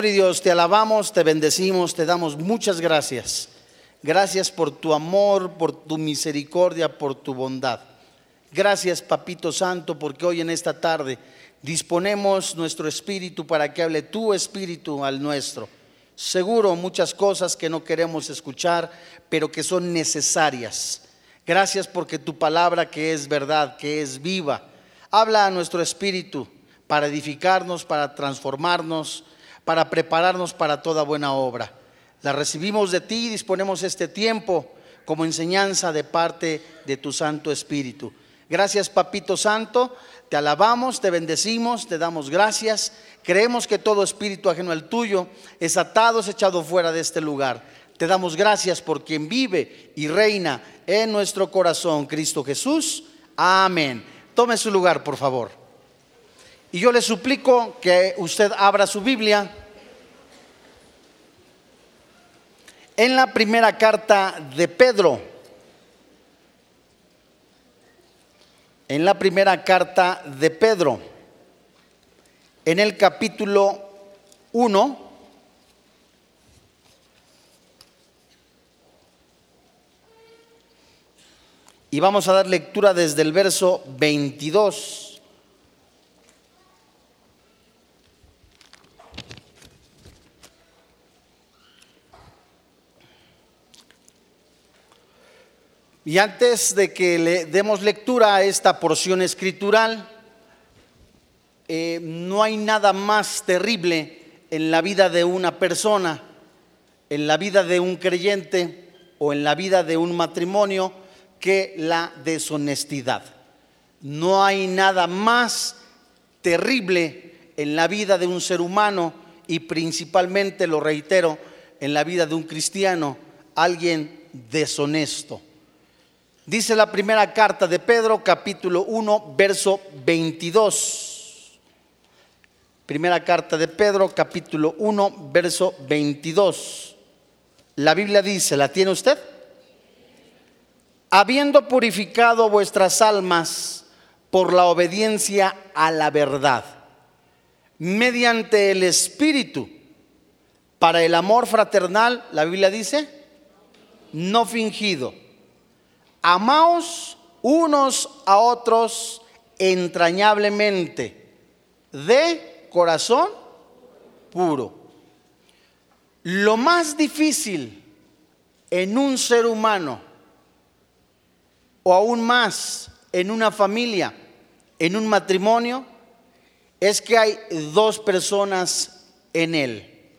Dios, te alabamos, te bendecimos, te damos muchas gracias. Gracias por tu amor, por tu misericordia, por tu bondad. Gracias, Papito Santo, porque hoy en esta tarde disponemos nuestro espíritu para que hable tu espíritu al nuestro. Seguro muchas cosas que no queremos escuchar, pero que son necesarias. Gracias porque tu palabra que es verdad, que es viva, habla a nuestro espíritu para edificarnos, para transformarnos para prepararnos para toda buena obra. La recibimos de ti y disponemos este tiempo como enseñanza de parte de tu Santo Espíritu. Gracias, Papito Santo. Te alabamos, te bendecimos, te damos gracias. Creemos que todo espíritu ajeno al tuyo es atado, es echado fuera de este lugar. Te damos gracias por quien vive y reina en nuestro corazón, Cristo Jesús. Amén. Tome su lugar, por favor. Y yo le suplico que usted abra su Biblia en la primera carta de Pedro. En la primera carta de Pedro, en el capítulo 1, y vamos a dar lectura desde el verso 22. Y antes de que le demos lectura a esta porción escritural, eh, no hay nada más terrible en la vida de una persona, en la vida de un creyente o en la vida de un matrimonio que la deshonestidad. No hay nada más terrible en la vida de un ser humano y principalmente, lo reitero, en la vida de un cristiano, alguien deshonesto. Dice la primera carta de Pedro, capítulo 1, verso 22. Primera carta de Pedro, capítulo 1, verso 22. La Biblia dice, ¿la tiene usted? Habiendo purificado vuestras almas por la obediencia a la verdad, mediante el Espíritu, para el amor fraternal, la Biblia dice, no fingido Amaos unos a otros entrañablemente, de corazón puro. Lo más difícil en un ser humano, o aún más en una familia, en un matrimonio, es que hay dos personas en él.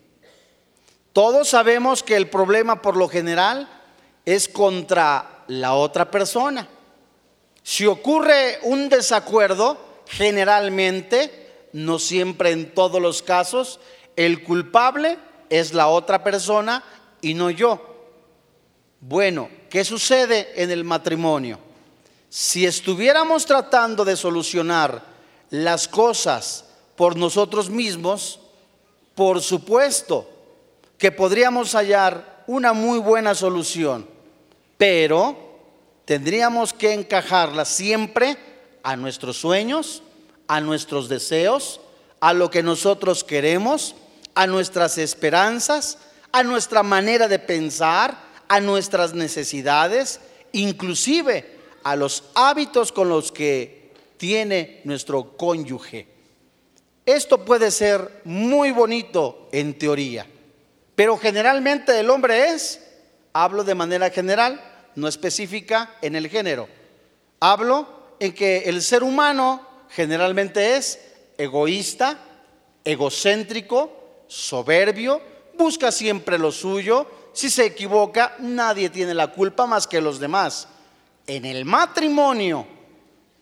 Todos sabemos que el problema por lo general es contra la otra persona. Si ocurre un desacuerdo, generalmente, no siempre en todos los casos, el culpable es la otra persona y no yo. Bueno, ¿qué sucede en el matrimonio? Si estuviéramos tratando de solucionar las cosas por nosotros mismos, por supuesto que podríamos hallar una muy buena solución pero tendríamos que encajarla siempre a nuestros sueños, a nuestros deseos, a lo que nosotros queremos, a nuestras esperanzas, a nuestra manera de pensar, a nuestras necesidades, inclusive a los hábitos con los que tiene nuestro cónyuge. Esto puede ser muy bonito en teoría, pero generalmente el hombre es, hablo de manera general, no específica en el género. Hablo en que el ser humano generalmente es egoísta, egocéntrico, soberbio, busca siempre lo suyo. Si se equivoca, nadie tiene la culpa más que los demás. En el matrimonio,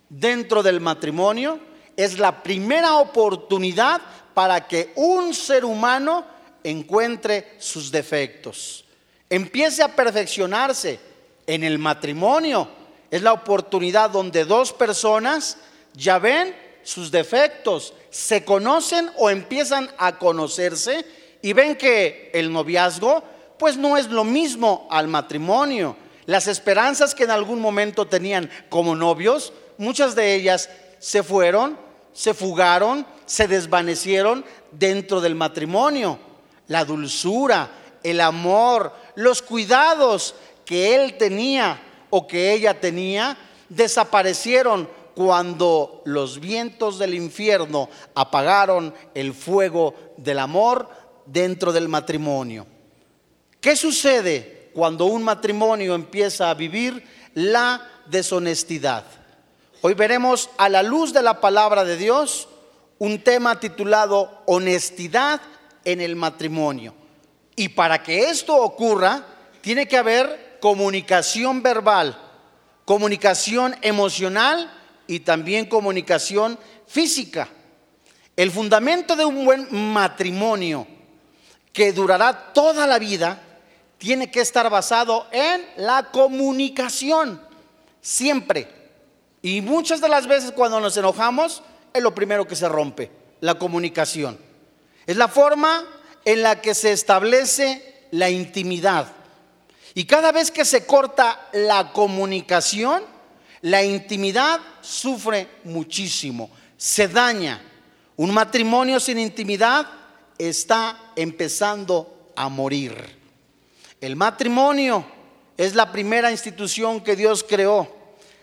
dentro del matrimonio, es la primera oportunidad para que un ser humano encuentre sus defectos, empiece a perfeccionarse, en el matrimonio. Es la oportunidad donde dos personas ya ven sus defectos, se conocen o empiezan a conocerse y ven que el noviazgo pues no es lo mismo al matrimonio. Las esperanzas que en algún momento tenían como novios, muchas de ellas se fueron, se fugaron, se desvanecieron dentro del matrimonio. la dulzura, el amor, los cuidados que él tenía o que ella tenía, desaparecieron cuando los vientos del infierno apagaron el fuego del amor dentro del matrimonio. ¿Qué sucede cuando un matrimonio empieza a vivir la deshonestidad? Hoy veremos a la luz de la palabra de Dios un tema titulado Honestidad en el matrimonio. Y para que esto ocurra, tiene que haber comunicación verbal, comunicación emocional y también comunicación física. El fundamento de un buen matrimonio que durará toda la vida tiene que estar basado en la comunicación, siempre. Y muchas de las veces cuando nos enojamos es lo primero que se rompe, la comunicación. Es la forma en la que se establece la intimidad. Y cada vez que se corta la comunicación, la intimidad sufre muchísimo, se daña. Un matrimonio sin intimidad está empezando a morir. El matrimonio es la primera institución que Dios creó.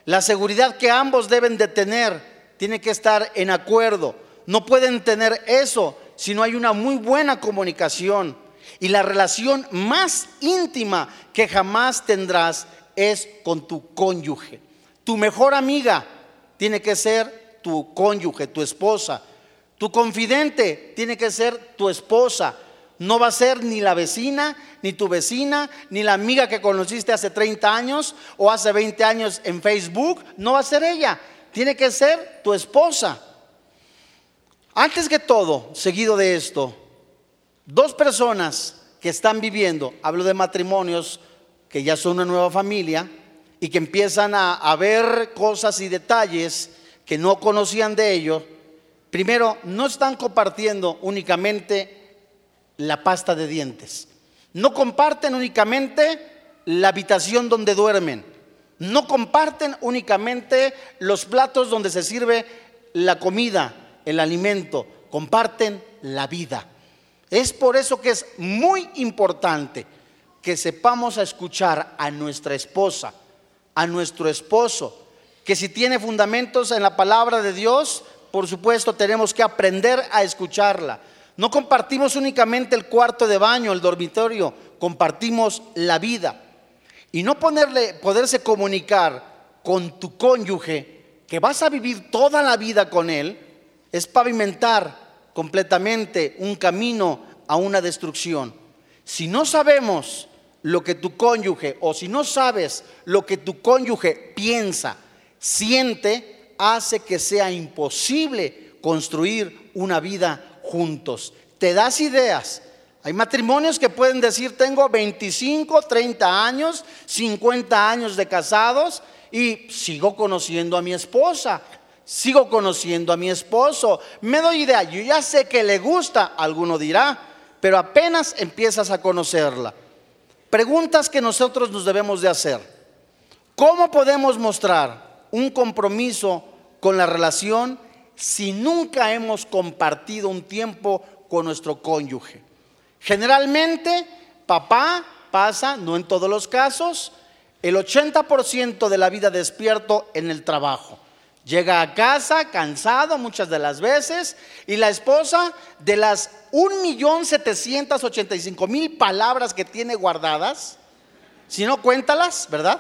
La seguridad que ambos deben de tener tiene que estar en acuerdo. No pueden tener eso si no hay una muy buena comunicación. Y la relación más íntima que jamás tendrás es con tu cónyuge. Tu mejor amiga tiene que ser tu cónyuge, tu esposa. Tu confidente tiene que ser tu esposa. No va a ser ni la vecina, ni tu vecina, ni la amiga que conociste hace 30 años o hace 20 años en Facebook. No va a ser ella. Tiene que ser tu esposa. Antes que todo, seguido de esto, dos personas que están viviendo, hablo de matrimonios que ya son una nueva familia y que empiezan a, ver cosas y detalles que no conocían de ellos, primero, no están compartiendo únicamente la pasta de dientes, no comparten únicamente la habitación donde duermen, no comparten únicamente los platos donde se sirve la comida, el alimento, comparten la vida. Es por eso que es muy importante que sepamos a escuchar a nuestra esposa, a nuestro esposo, que si tiene fundamentos en la palabra de Dios, por supuesto tenemos que aprender a escucharla. No compartimos únicamente el cuarto de baño, el dormitorio, compartimos la vida. Y no ponerle, poderse comunicar con tu cónyuge, que vas a vivir toda la vida con él, es pavimentar completamente un camino a una destrucción. Si no sabemos lo que tu cónyuge o si no sabes lo que tu cónyuge piensa, siente, hace que sea imposible construir una vida juntos. Te das ideas. Hay matrimonios que pueden decir, tengo 25, 30 años, 50 años de casados y sigo conociendo a mi esposa sigo conociendo a mi esposo, me doy idea, yo ya sé que le gusta, alguno dirá, pero apenas empiezas a conocerla. Preguntas que nosotros nos debemos de hacer. ¿Cómo podemos mostrar un compromiso con la relación si nunca hemos compartido un tiempo con nuestro cónyuge? Generalmente, papá pasa, no en todos los casos, el 80% de la vida despierto en el trabajo. Llega a casa cansado muchas de las veces y la esposa de las 1.785.000 palabras que tiene guardadas, si no cuéntalas, ¿verdad?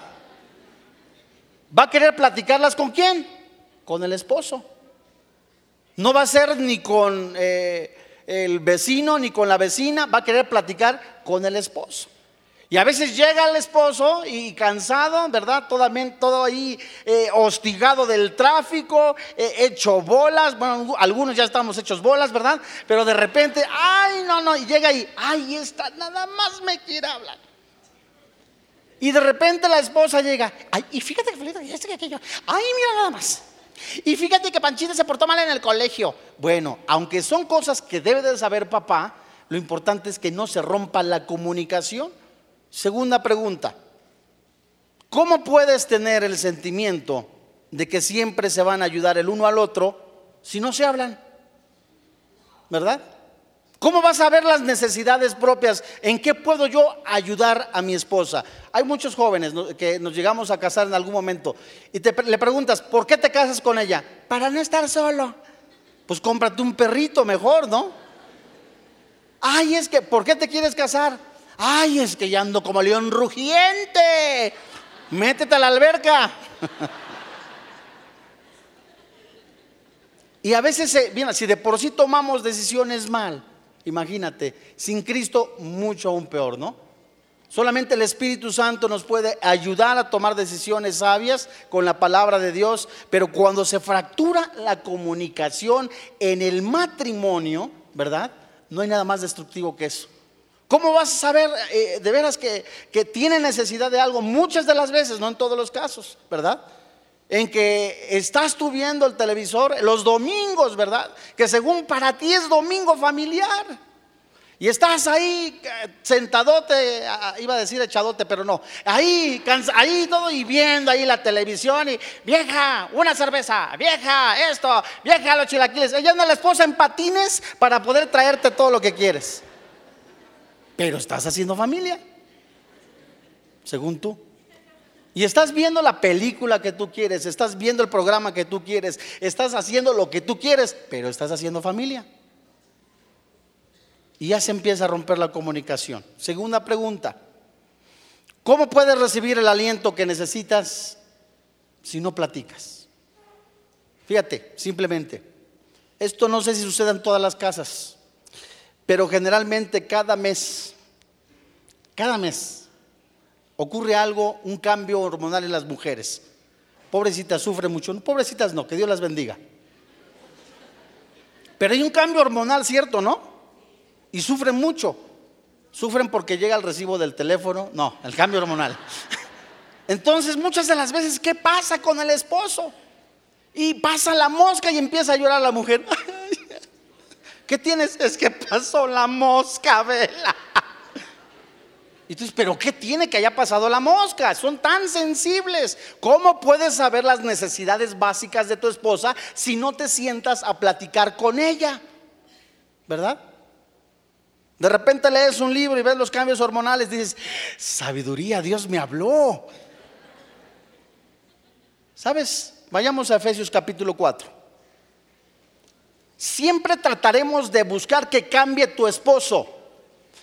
Va a querer platicarlas con quién? Con el esposo. No va a ser ni con eh, el vecino ni con la vecina, va a querer platicar con el esposo. Y a veces llega el esposo y cansado, ¿verdad? Todo, todo ahí eh, hostigado del tráfico, eh, hecho bolas. Bueno, algunos ya estamos hechos bolas, ¿verdad? Pero de repente, ay, no, no, y llega ahí, ay, esta nada más me quiere hablar. Y de repente la esposa llega, ay, y fíjate que este que aquello, ay, mira nada más. Y fíjate que Panchita se portó mal en el colegio. Bueno, aunque son cosas que debe de saber papá, lo importante es que no se rompa la comunicación. Segunda pregunta, ¿cómo puedes tener el sentimiento de que siempre se van a ayudar el uno al otro si no se hablan? ¿Verdad? ¿Cómo vas a ver las necesidades propias? ¿En qué puedo yo ayudar a mi esposa? Hay muchos jóvenes que nos llegamos a casar en algún momento y te, le preguntas, ¿por qué te casas con ella? Para no estar solo. Pues cómprate un perrito mejor, ¿no? Ay, es que, ¿por qué te quieres casar? Ay, es que ya ando como león rugiente. Métete a la alberca. y a veces, mira, si de por sí tomamos decisiones mal, Imagínate, sin Cristo mucho aún peor, ¿no? Solamente el Espíritu Santo nos puede ayudar a tomar decisiones sabias con la palabra de Dios, pero cuando se fractura la comunicación en el matrimonio, ¿verdad? No hay nada más destructivo que eso. ¿Cómo vas a saber eh, de veras que, que tiene necesidad de algo? Muchas de las veces, no en todos los casos, ¿verdad? en que estás tú viendo el televisor los domingos, ¿verdad? Que según para ti es domingo familiar. Y estás ahí eh, sentadote, iba a decir echadote, pero no. Ahí, ahí todo y viendo ahí la televisión y vieja, una cerveza, vieja, esto, vieja, los chilaquiles. Ella anda la esposa en patines para poder traerte todo lo que quieres. Pero estás haciendo familia, según tú. Y estás viendo la película que tú quieres, estás viendo el programa que tú quieres, estás haciendo lo que tú quieres, pero estás haciendo familia. Y ya se empieza a romper la comunicación. Segunda pregunta, ¿cómo puedes recibir el aliento que necesitas si no platicas? Fíjate, simplemente, esto no sé si sucede en todas las casas, pero generalmente cada mes, cada mes, ocurre algo, un cambio hormonal en las mujeres. Pobrecitas sufren mucho. pobrecitas no, que Dios las bendiga. Pero hay un cambio hormonal, ¿cierto, no? Y sufren mucho. Sufren porque llega el recibo del teléfono. No, el cambio hormonal. Entonces, muchas de las veces, ¿qué pasa con el esposo? Y pasa la mosca y empieza a llorar la mujer. ¿Qué tienes? Es que pasó la mosca, vela. Y tú dices, pero ¿qué tiene que haya pasado la mosca? Son tan sensibles. ¿Cómo puedes saber las necesidades básicas de tu esposa si no te sientas a platicar con ella? ¿Verdad? De repente lees un libro y ves los cambios hormonales, dices, sabiduría, Dios me habló. ¿Sabes? Vayamos a Efesios capítulo 4. Siempre trataremos de buscar que cambie tu esposo.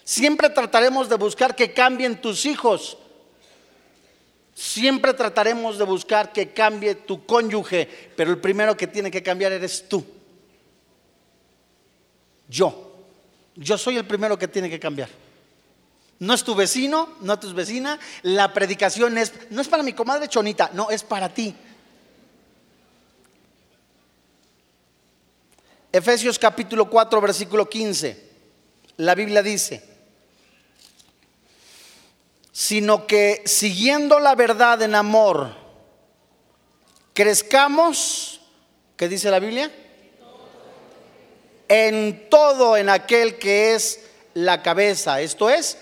Siempre trataremos de buscar que cambien tus hijos. Siempre trataremos de buscar que cambie tu cónyuge, pero el primero que tiene que cambiar eres tú. Yo. Yo soy el primero que tiene que cambiar. No es tu vecino, no es tu vecina. La predicación es, no es para mi comadre Chonita, no, es para ti. Efesios capítulo 4, versículo 15. La Biblia dice, sino que siguiendo la verdad en amor, crezcamos, ¿qué dice la Biblia? En todo en aquel que es la cabeza, esto es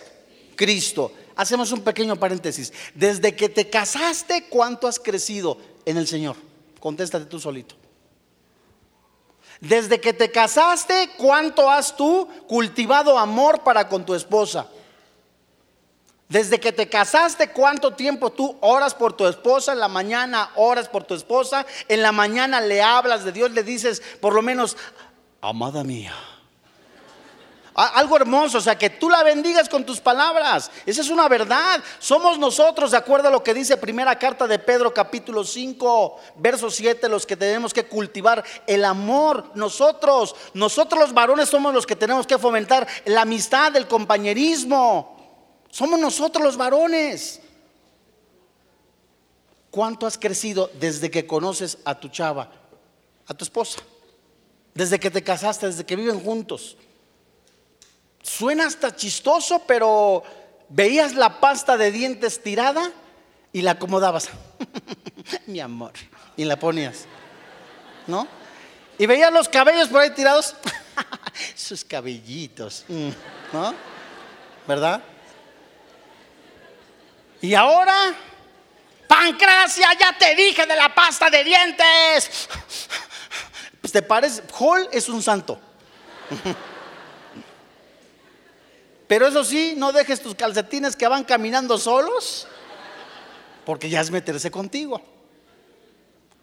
Cristo. Hacemos un pequeño paréntesis. Desde que te casaste, ¿cuánto has crecido en el Señor? Contéstate tú solito. Desde que te casaste, ¿cuánto has tú cultivado amor para con tu esposa? Desde que te casaste, ¿cuánto tiempo tú oras por tu esposa? En la mañana oras por tu esposa. En la mañana le hablas de Dios, le dices por lo menos, amada mía. Algo hermoso, o sea, que tú la bendigas con tus palabras. Esa es una verdad. Somos nosotros, de acuerdo a lo que dice primera carta de Pedro capítulo 5, verso 7, los que tenemos que cultivar el amor. Nosotros, nosotros los varones somos los que tenemos que fomentar la amistad, el compañerismo. Somos nosotros los varones. ¿Cuánto has crecido desde que conoces a tu chava, a tu esposa? Desde que te casaste, desde que viven juntos. Suena hasta chistoso, pero veías la pasta de dientes tirada y la acomodabas. Mi amor. Y la ponías. ¿No? Y veías los cabellos por ahí tirados. Sus cabellitos. Mm, ¿No? ¿Verdad? Y ahora, Pancracia, ya te dije de la pasta de dientes. Pues te parece, Hall es un santo. Pero eso sí, no dejes tus calcetines que van caminando solos, porque ya es meterse contigo.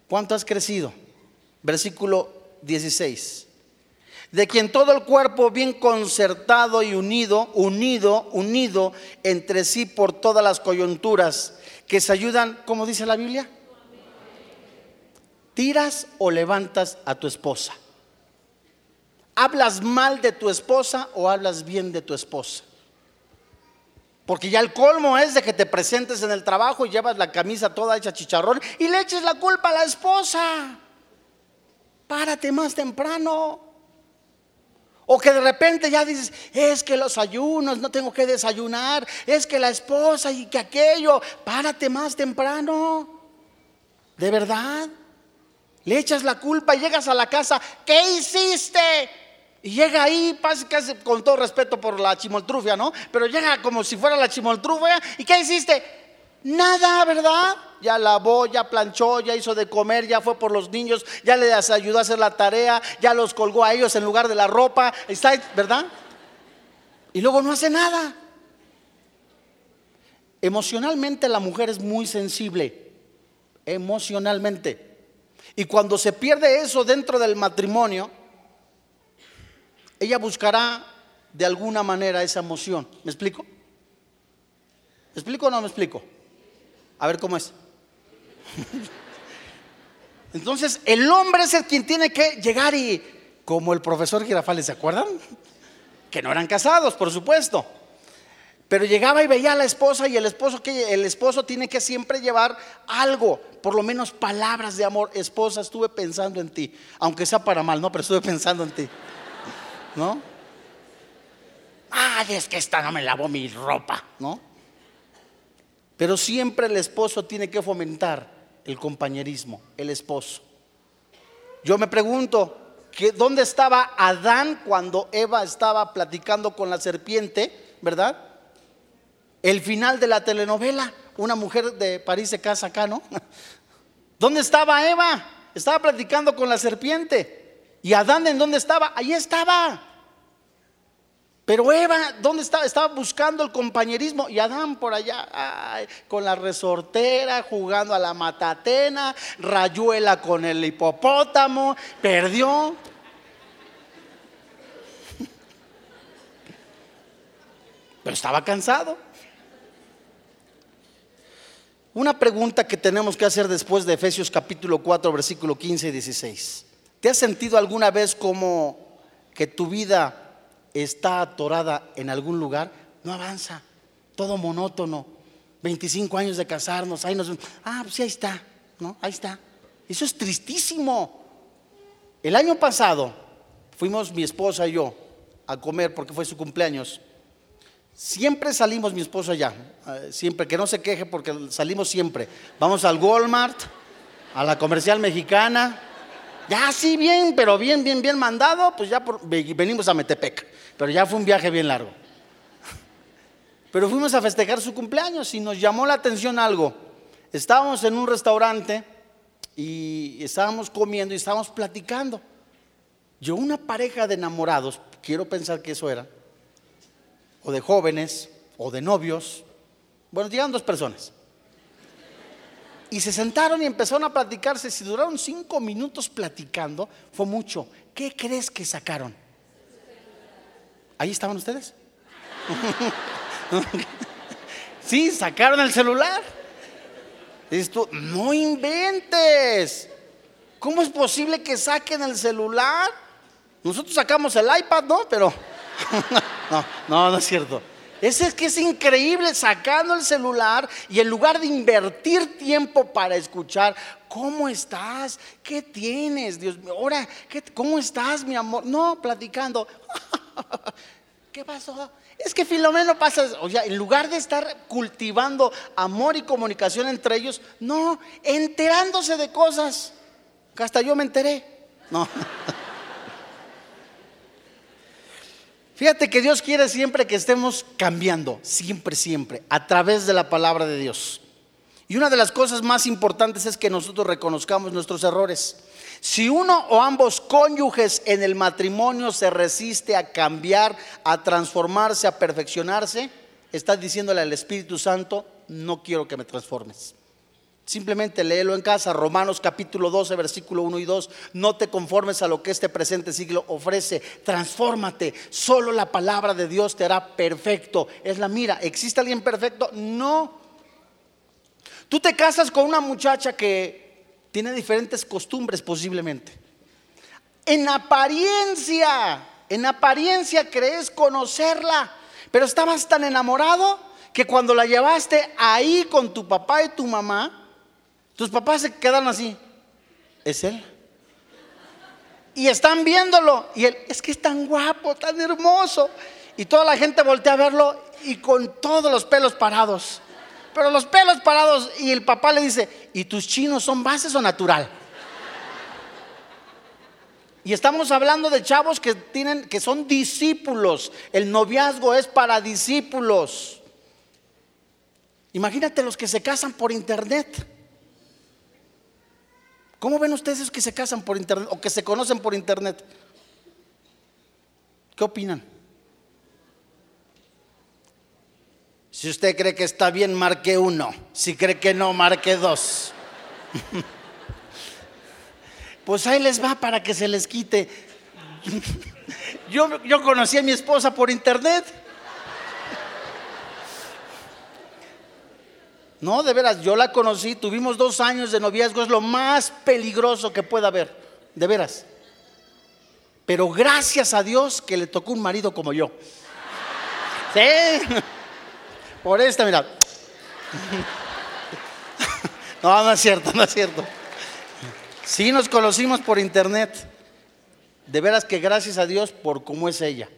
¿Cuánto has crecido? Versículo 16 de quien todo el cuerpo bien concertado y unido, unido, unido entre sí por todas las coyunturas que se ayudan, como dice la Biblia, tiras o levantas a tu esposa. ¿Hablas mal de tu esposa o hablas bien de tu esposa? Porque ya el colmo es de que te presentes en el trabajo y llevas la camisa toda hecha chicharrón y le eches la culpa a la esposa. Párate más temprano. O que de repente ya dices, es que los ayunos, no tengo que desayunar, es que la esposa y que aquello, párate más temprano. ¿De verdad? Le echas la culpa y llegas a la casa, ¿qué hiciste? Y llega ahí, casi con todo respeto por la chimoltrufia, ¿no? Pero llega como si fuera la chimoltrufia, ¿y qué hiciste? Nada, ¿verdad? Ya lavó, ya planchó, ya hizo de comer, ya fue por los niños, ya les ayudó a hacer la tarea, ya los colgó a ellos en lugar de la ropa, está, ¿verdad? Y luego no hace nada. Emocionalmente la mujer es muy sensible, emocionalmente. Y cuando se pierde eso dentro del matrimonio, ella buscará de alguna manera esa emoción. ¿Me explico? ¿Me explico o no me explico? A ver cómo es. Entonces, el hombre es el quien tiene que llegar y, como el profesor Girafales, ¿se acuerdan? Que no eran casados, por supuesto. Pero llegaba y veía a la esposa y el esposo que el esposo tiene que siempre llevar algo, por lo menos palabras de amor. Esposa, estuve pensando en ti, aunque sea para mal, no, pero estuve pensando en ti. ¿No? Ay, es que esta no me lavó mi ropa, ¿no? Pero siempre el esposo tiene que fomentar el compañerismo, el esposo. Yo me pregunto, ¿dónde estaba Adán cuando Eva estaba platicando con la serpiente, verdad? El final de la telenovela, una mujer de París se casa acá, ¿no? ¿Dónde estaba Eva? Estaba platicando con la serpiente. ¿Y Adán en dónde estaba? Ahí estaba. Pero Eva, ¿dónde estaba? Estaba buscando el compañerismo y Adán por allá, con la resortera, jugando a la matatena, rayuela con el hipopótamo, perdió. Pero estaba cansado. Una pregunta que tenemos que hacer después de Efesios capítulo 4, versículo 15 y 16. ¿Te has sentido alguna vez como que tu vida está atorada en algún lugar, no avanza, todo monótono. 25 años de casarnos, ahí nos ah, pues ahí está, ¿no? Ahí está. Eso es tristísimo. El año pasado fuimos mi esposa y yo a comer porque fue su cumpleaños. Siempre salimos mi esposa ya, eh, siempre que no se queje porque salimos siempre. Vamos al Walmart, a la comercial mexicana, ya sí bien, pero bien, bien, bien mandado, pues ya venimos a Metepec. Pero ya fue un viaje bien largo. Pero fuimos a festejar su cumpleaños y nos llamó la atención algo. Estábamos en un restaurante y estábamos comiendo y estábamos platicando. Yo una pareja de enamorados, quiero pensar que eso era, o de jóvenes, o de novios. Bueno, llegaron dos personas. Y se sentaron y empezaron a platicarse. Si duraron cinco minutos platicando, fue mucho. ¿Qué crees que sacaron? ¿Ahí estaban ustedes? sí, sacaron el celular. Tú, no inventes. ¿Cómo es posible que saquen el celular? Nosotros sacamos el iPad, ¿no? Pero no, no, no es cierto. Es, es que es increíble sacando el celular y en lugar de invertir tiempo para escuchar, ¿cómo estás? ¿Qué tienes? Dios mío, ahora, ¿cómo estás, mi amor? No, platicando. ¿Qué pasó? Es que Filomeno pasa, o sea, en lugar de estar cultivando amor y comunicación entre ellos, no, enterándose de cosas, hasta yo me enteré. No. Fíjate que Dios quiere siempre que estemos cambiando, siempre, siempre, a través de la palabra de Dios. Y una de las cosas más importantes es que nosotros reconozcamos nuestros errores. Si uno o ambos cónyuges en el matrimonio se resiste a cambiar, a transformarse, a perfeccionarse, está diciéndole al Espíritu Santo, no quiero que me transformes. Simplemente léelo en casa, Romanos capítulo 12, versículo 1 y 2. No te conformes a lo que este presente siglo ofrece, transfórmate. Solo la palabra de Dios te hará perfecto. Es la mira. ¿Existe alguien perfecto? No. Tú te casas con una muchacha que tiene diferentes costumbres posiblemente. En apariencia, en apariencia crees conocerla, pero estabas tan enamorado que cuando la llevaste ahí con tu papá y tu mamá, tus papás se quedan así. ¿Es él? Y están viéndolo. Y él, es que es tan guapo, tan hermoso. Y toda la gente voltea a verlo y con todos los pelos parados pero los pelos parados y el papá le dice, ¿y tus chinos son bases o natural? Y estamos hablando de chavos que tienen que son discípulos. El noviazgo es para discípulos. Imagínate los que se casan por internet. ¿Cómo ven ustedes que se casan por internet o que se conocen por internet? ¿Qué opinan? Si usted cree que está bien, marque uno. Si cree que no, marque dos. pues ahí les va para que se les quite. yo, yo conocí a mi esposa por internet. No, de veras, yo la conocí, tuvimos dos años de noviazgo, es lo más peligroso que pueda haber, de veras. Pero gracias a Dios que le tocó un marido como yo. Sí. Por esta, mira. No, no es cierto, no es cierto. Sí nos conocimos por internet. De veras que gracias a Dios por cómo es ella.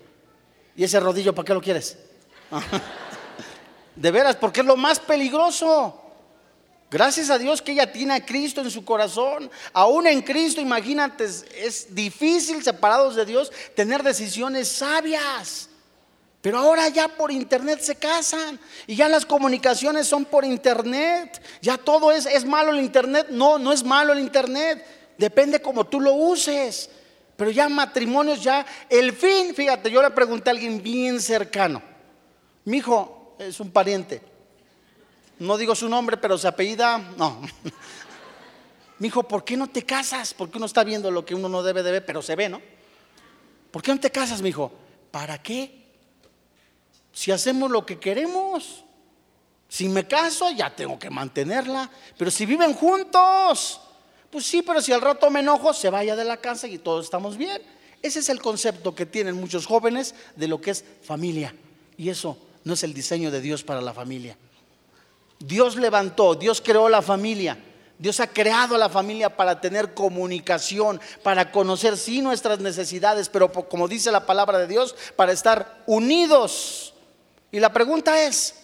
¿Y ese rodillo para qué lo quieres? De veras, porque es lo más peligroso. Gracias a Dios que ella tiene a Cristo en su corazón. Aún en Cristo, imagínate, es difícil separados de Dios tener decisiones sabias. Pero ahora ya por internet se casan y ya las comunicaciones son por internet. Ya todo es, es malo el internet. No, no es malo el internet. Depende como tú lo uses. Pero ya matrimonios, ya el fin, fíjate, yo le pregunté a alguien bien cercano. Mi hijo es un pariente. No digo su nombre, pero su apellida, no. Mi hijo, ¿por qué no te casas? Porque uno está viendo lo que uno no debe de ver, pero se ve, ¿no? ¿Por qué no te casas, mi hijo? ¿Para qué? si hacemos lo que queremos? Si me caso, ya tengo que mantenerla. Pero si viven juntos, pues sí, pero si al rato me enojo, se vaya de la casa y todos estamos bien. Ese es el concepto que tienen muchos jóvenes de lo que es familia. Y eso no es el diseño de Dios para la familia. Dios levantó, Dios creó la familia. Dios ha creado la familia para tener comunicación, para conocer sí nuestras necesidades, pero como dice la palabra de Dios, para estar unidos y la pregunta es,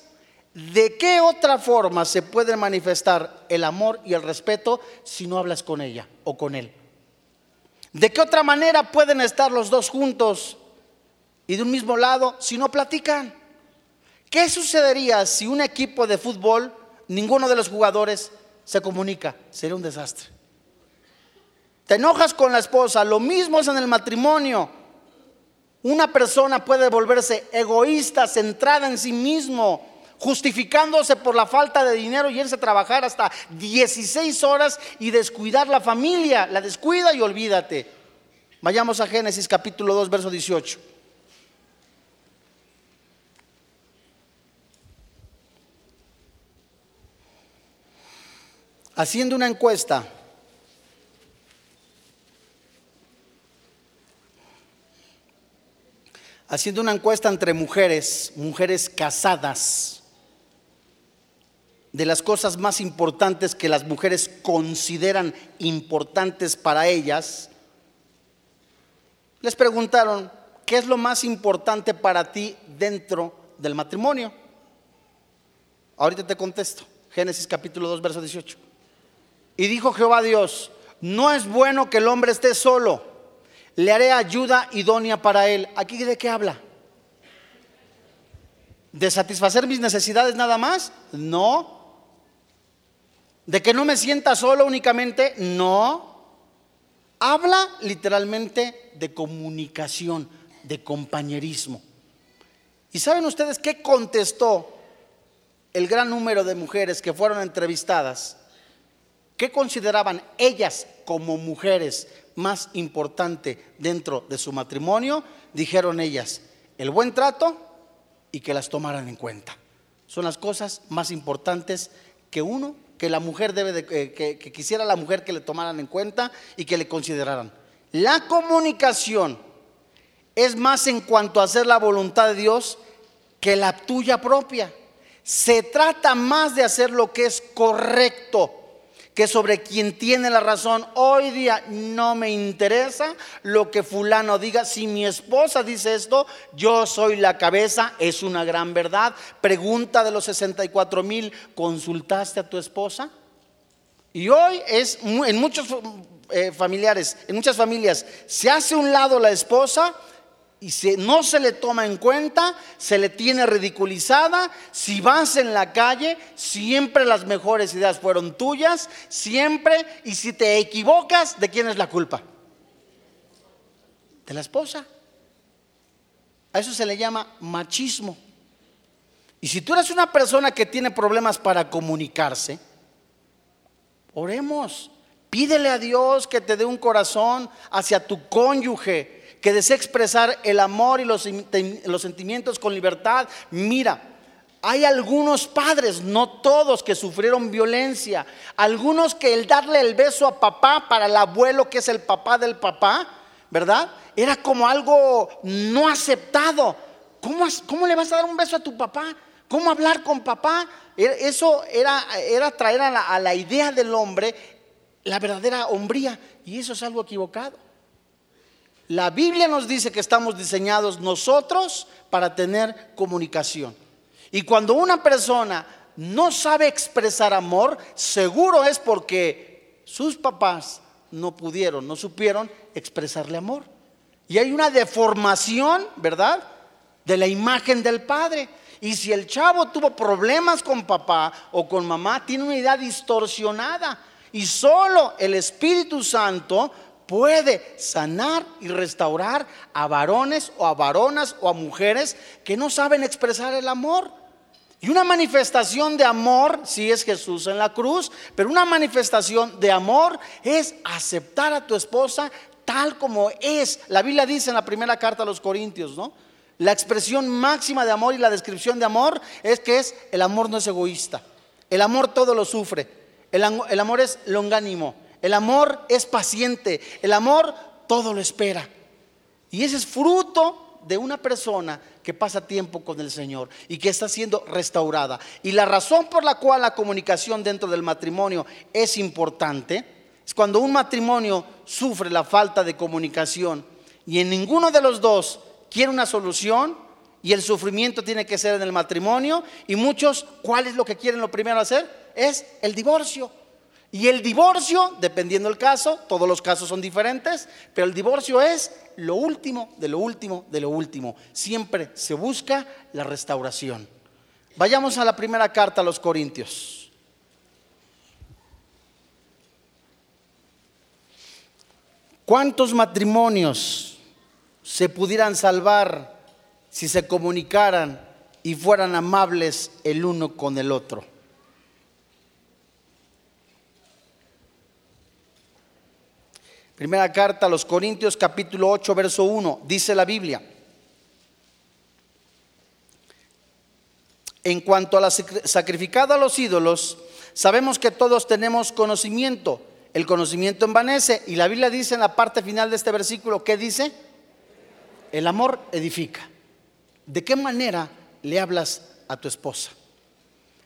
¿de qué otra forma se puede manifestar el amor y el respeto si no hablas con ella o con él? ¿De qué otra manera pueden estar los dos juntos y de un mismo lado si no platican? ¿Qué sucedería si un equipo de fútbol, ninguno de los jugadores se comunica? Sería un desastre. Te enojas con la esposa, lo mismo es en el matrimonio. Una persona puede volverse egoísta, centrada en sí mismo, justificándose por la falta de dinero y irse a trabajar hasta 16 horas y descuidar la familia. La descuida y olvídate. Vayamos a Génesis capítulo 2, verso 18. Haciendo una encuesta haciendo una encuesta entre mujeres, mujeres casadas, de las cosas más importantes que las mujeres consideran importantes para ellas, les preguntaron, ¿qué es lo más importante para ti dentro del matrimonio? Ahorita te contesto, Génesis capítulo 2, verso 18. Y dijo Jehová Dios, no es bueno que el hombre esté solo le haré ayuda idónea para él. ¿Aquí de qué habla? ¿De satisfacer mis necesidades nada más? No. De que no me sienta solo únicamente, no. Habla literalmente de comunicación, de compañerismo. ¿Y saben ustedes qué contestó el gran número de mujeres que fueron entrevistadas? ¿Qué consideraban ellas como mujeres más importante dentro de su matrimonio? Dijeron ellas, el buen trato y que las tomaran en cuenta. Son las cosas más importantes que uno, que la mujer debe de, eh, que quisiera la mujer que le tomaran en cuenta y que le consideraran. La comunicación es más en cuanto a hacer la voluntad de Dios que la tuya propia. Se trata más de hacer lo que es correcto que sobre quien tiene la razón. Hoy día no me interesa lo que fulano diga. Si mi esposa dice esto, yo soy la cabeza, es una gran verdad. Pregunta de los 64 mil, ¿consultaste a tu esposa? Y hoy es en muchos eh, familiares, en muchas familias, se hace un lado la esposa y si no se le toma en cuenta, se le tiene ridiculizada. Si vas en la calle, siempre las mejores ideas fueron tuyas, siempre. Y si te equivocas, ¿de quién es la culpa? De la esposa. A eso se le llama machismo. Y si tú eres una persona que tiene problemas para comunicarse, oremos. Pídele a Dios que te dé un corazón hacia tu cónyuge, que desea expresar el amor y los, sentimientos con libertad. Mira, hay algunos padres, no todos, que sufrieron violencia. Algunos que el darle el beso a papá para el abuelo, que es el papá del papá, ¿verdad? Era como algo no aceptado. ¿Cómo, cómo le vas a dar un beso a tu papá? ¿Cómo hablar con papá? E, eso era, traer a la idea del hombre la verdadera hombría. Y eso es algo equivocado. La Biblia nos dice que estamos diseñados nosotros para tener comunicación. Y cuando una persona no sabe expresar amor, seguro es porque sus papás no pudieron, no supieron expresarle amor. Y hay una deformación, ¿verdad? De la imagen del padre. Y si el chavo tuvo problemas con papá o con mamá, tiene una idea distorsionada. Y solo el Espíritu Santo puede sanar y restaurar a varones o a varonas o a mujeres que no saben expresar el amor. Y una manifestación de amor, si es Jesús en la cruz, pero una manifestación de amor es aceptar a tu esposa tal como es. La Biblia dice en la primera carta a los Corintios, ¿no? La expresión máxima de amor y la descripción de amor es que es el amor no es egoísta. El amor todo lo sufre. El, el amor es longánimo. El amor es paciente, el amor todo lo espera. Y ese es fruto de una persona que pasa tiempo con el Señor y que está siendo restaurada. Y la razón por la cual la comunicación dentro del matrimonio es importante es cuando un matrimonio sufre la falta de comunicación y en ninguno de los dos quiere una solución y el sufrimiento tiene que ser en el matrimonio y muchos, ¿cuál es lo que quieren lo primero hacer? Es el divorcio. Y el divorcio, dependiendo del caso, todos los casos son diferentes, pero el divorcio es lo último, de lo último, de lo último. Siempre se busca la restauración. Vayamos a la primera carta a los Corintios. ¿Cuántos matrimonios se pudieran salvar si se comunicaran y fueran amables el uno con el otro? Primera carta a los Corintios capítulo 8 verso 1, dice la Biblia. En cuanto a la sacrificada a los ídolos, sabemos que todos tenemos conocimiento. El conocimiento envanece y la Biblia dice en la parte final de este versículo, ¿qué dice? El amor edifica. ¿De qué manera le hablas a tu esposa?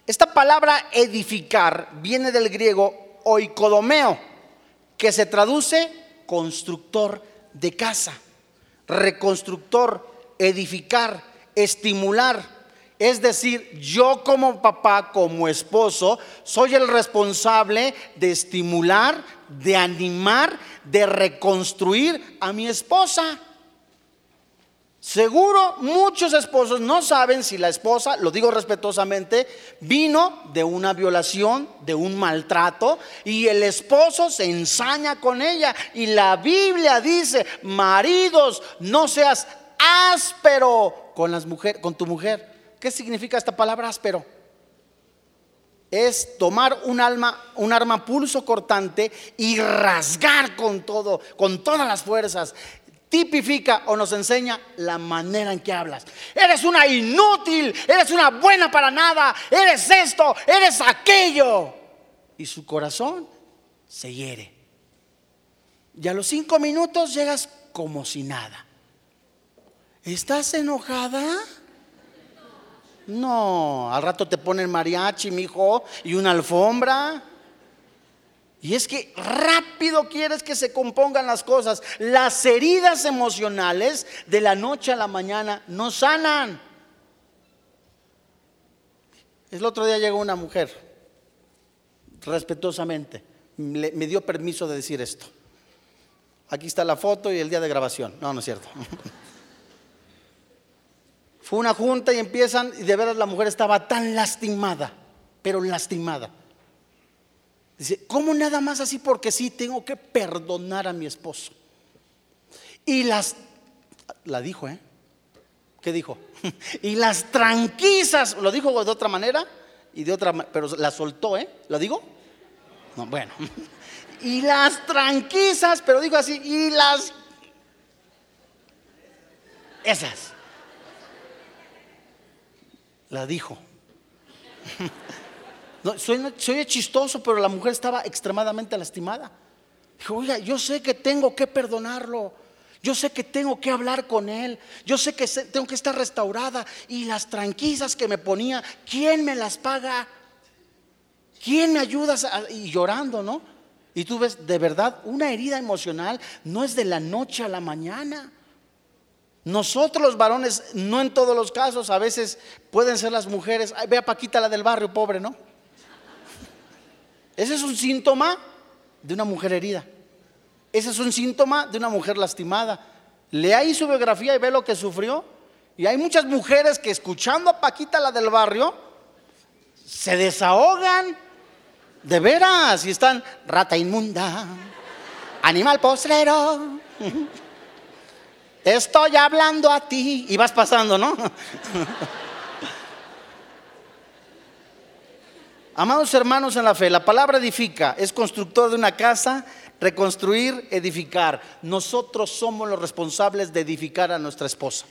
Esta palabra edificar viene del griego oikodomeo que se traduce constructor de casa, reconstructor, edificar, estimular. Es decir, yo como papá, como esposo, soy el responsable de estimular, de animar, de reconstruir a mi esposa. Seguro muchos esposos no saben si la esposa, lo digo respetuosamente, vino de una violación, de un maltrato, y el esposo se ensaña con ella. Y la Biblia dice, maridos, no seas áspero con, las mujeres, con tu mujer. ¿Qué significa esta palabra áspero? Es tomar un, alma, un arma pulso cortante y rasgar con todo, con todas las fuerzas tipifica o nos enseña la manera en que hablas. Eres una inútil, eres una buena para nada, eres esto, eres aquello. Y su corazón se hiere. Y a los cinco minutos llegas como si nada. ¿Estás enojada? No, al rato te ponen mariachi, mi hijo, y una alfombra. Y es que rápido quieres que se compongan las cosas. Las heridas emocionales de la noche a la mañana no sanan. El otro día llegó una mujer, respetuosamente, me dio permiso de decir esto. Aquí está la foto y el día de grabación. No, no es cierto. Fue una junta y empiezan, y de veras la mujer estaba tan lastimada, pero lastimada Dice, ¿cómo nada más así? Porque sí, tengo que perdonar a mi esposo. Y las, la dijo, ¿eh? ¿Qué dijo? y las tranquizas, lo dijo de otra manera y de otra, pero la soltó, ¿eh? ¿Lo digo? No, bueno. y las tranquizas, pero dijo así, y las... Esas. La dijo. Soy, chistoso, pero la mujer estaba extremadamente lastimada. Dijo, oiga, yo sé que tengo que perdonarlo. Yo sé que tengo que hablar con él. Yo sé que tengo que estar restaurada. Y las tranquillas que me ponía, ¿quién me las paga? ¿Quién me ayuda? y llorando, ¿no? Y tú ves, de verdad, una herida emocional no es de la noche a la mañana. Nosotros los varones, no en todos los casos, a veces pueden ser las mujeres. Ay, ve a Paquita, la del barrio, pobre, ¿no? Ese es un síntoma de una mujer herida. Ese es un síntoma de una mujer lastimada. Lea ahí su biografía y ve lo que sufrió. Y hay muchas mujeres que escuchando a Paquita, la del barrio, se desahogan. De veras, y están rata inmunda, animal postrero. Estoy hablando a ti. Y vas pasando, ¿no? Amados hermanos en la fe, la palabra edifica, es constructor de una casa, reconstruir, edificar. Nosotros somos los responsables de edificar a nuestra esposa.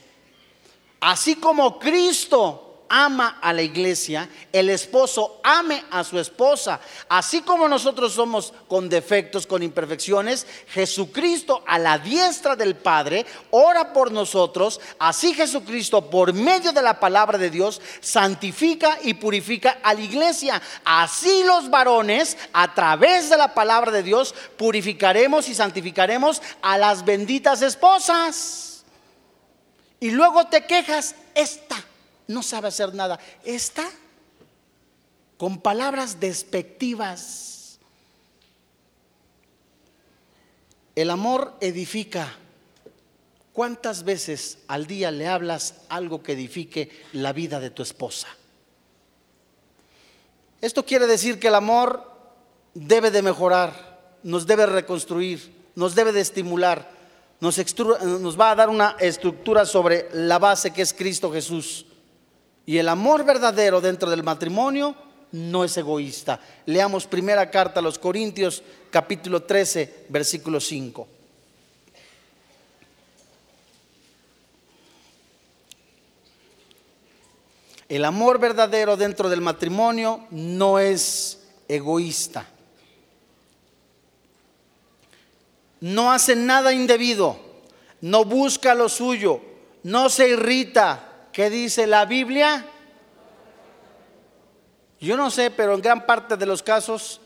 Así como Cristo ama a la iglesia, el esposo ame a su esposa. Así como nosotros somos con defectos, con imperfecciones, Jesucristo a la diestra del Padre ora por nosotros. Así Jesucristo, por medio de la palabra de Dios, santifica y purifica a la iglesia. Así los varones, a través de la palabra de Dios, purificaremos y santificaremos a las benditas esposas. Y luego te quejas, esta no sabe hacer nada. Está con palabras despectivas. El amor edifica. ¿Cuántas veces al día le hablas algo que edifique la vida de tu esposa? Esto quiere decir que el amor debe de mejorar, nos debe reconstruir, nos debe de estimular, nos, nos va a dar una estructura sobre la base que es Cristo Jesús. Y el amor verdadero dentro del matrimonio no es egoísta. Leamos primera carta a los Corintios, capítulo 13, versículo 5. El amor verdadero dentro del matrimonio no es egoísta. No hace nada indebido, no busca lo suyo, no se irrita, ¿Qué dice la Biblia? Yo no sé, pero en gran parte de los casos,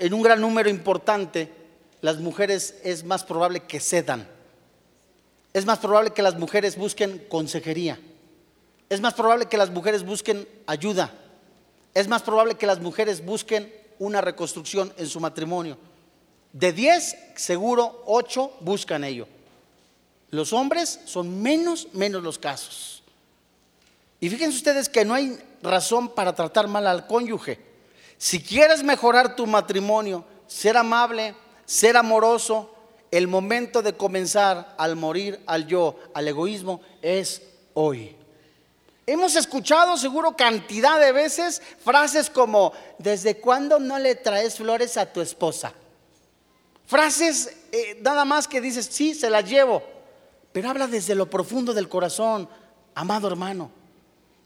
en un gran número importante, las mujeres es más probable que cedan. Es más probable que las mujeres busquen consejería. Es más probable que las mujeres busquen ayuda. Es más probable que las mujeres busquen una reconstrucción en su matrimonio. De 10, seguro 8 buscan ello. Los hombres son menos, menos los casos. Y fíjense ustedes que no hay razón para tratar mal al cónyuge. Si quieres mejorar tu matrimonio, ser amable, ser amoroso, el momento de comenzar al morir al yo, al egoísmo, es hoy. Hemos escuchado seguro cantidad de veces frases como, ¿desde cuándo no le traes flores a tu esposa? Frases eh, nada más que dices, sí, se las llevo, pero habla desde lo profundo del corazón, amado hermano.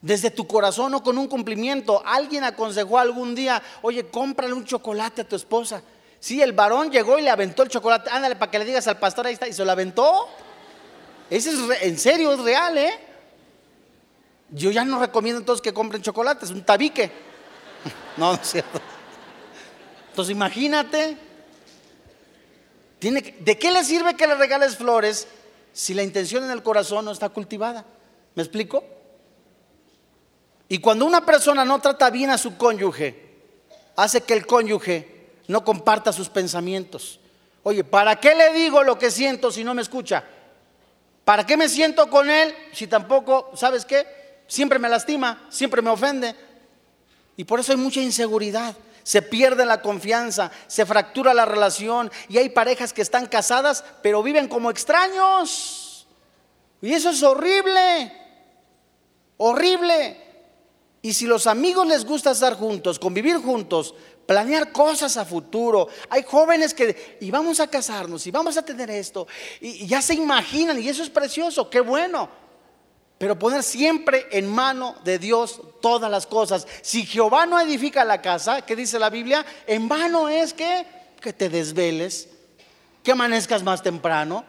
Desde tu corazón o con un cumplimiento. Alguien aconsejó algún día, oye, cómprale un chocolate a tu esposa. Sí, el varón llegó y le aventó el chocolate. Ándale para que le digas al pastor, ahí está, y se lo aventó. Ese es en serio, es real, ¿eh? Yo ya no recomiendo entonces que compren chocolate, es un tabique. No, no es cierto. Entonces imagínate, tiene ¿de qué le sirve que le regales flores si la intención en el corazón no está cultivada? ¿Me explico? Y cuando una persona no trata bien a su cónyuge, hace que el cónyuge no comparta sus pensamientos. Oye, ¿para qué le digo lo que siento si no me escucha? ¿Para qué me siento con él si tampoco, ¿sabes qué? Siempre me lastima, siempre me ofende. Y por eso hay mucha inseguridad. Se pierde la confianza, se fractura la relación y hay parejas que están casadas pero viven como extraños. Y eso es horrible, horrible. Y si los amigos les gusta estar juntos, convivir juntos, planear cosas a futuro, hay jóvenes que, y vamos a casarnos, y vamos a tener esto, y, ya se imaginan, y eso es precioso, qué bueno. Pero poner siempre en mano de Dios todas las cosas. Si Jehová no edifica la casa, ¿qué dice la Biblia? En vano es que, que te desveles, que amanezcas más temprano.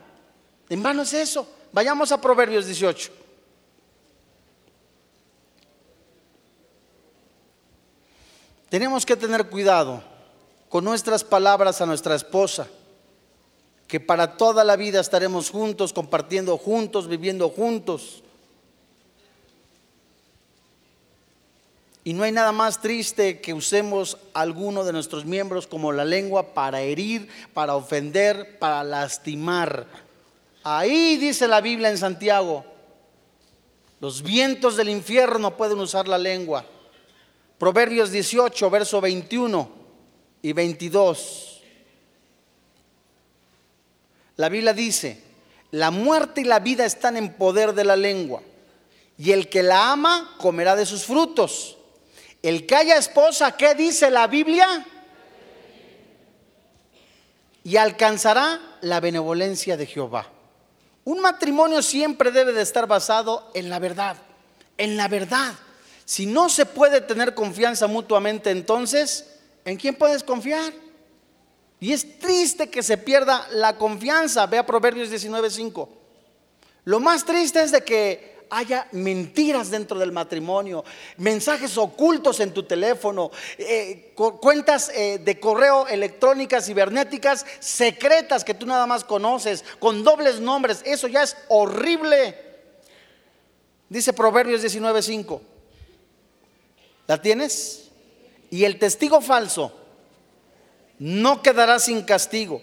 En vano es eso. Vayamos a Proverbios 18. Tenemos que tener cuidado con nuestras palabras a nuestra esposa, que para toda la vida estaremos juntos, compartiendo juntos, viviendo juntos. Y no hay nada más triste que usemos alguno de nuestros miembros como la lengua para herir, para ofender, para lastimar. Ahí dice la Biblia en Santiago, los vientos del infierno pueden usar la lengua. Proverbios 18, verso 21 y 22. La Biblia dice, la muerte y la vida están en poder de la lengua, y el que la ama comerá de sus frutos. El que haya esposa, ¿qué dice la Biblia? Y alcanzará la benevolencia de Jehová. Un matrimonio siempre debe de estar basado en la verdad, en la verdad. Si no se puede tener confianza mutuamente, entonces, ¿en quién puedes confiar? Y es triste que se pierda la confianza. Vea Proverbios 19:5. Lo más triste es de que haya mentiras dentro del matrimonio, mensajes ocultos en tu teléfono, eh, cuentas eh, de correo electrónicas cibernéticas secretas que tú nada más conoces, con dobles nombres. Eso ya es horrible. Dice Proverbios 19:5. ¿La tienes? Y el testigo falso no quedará sin castigo.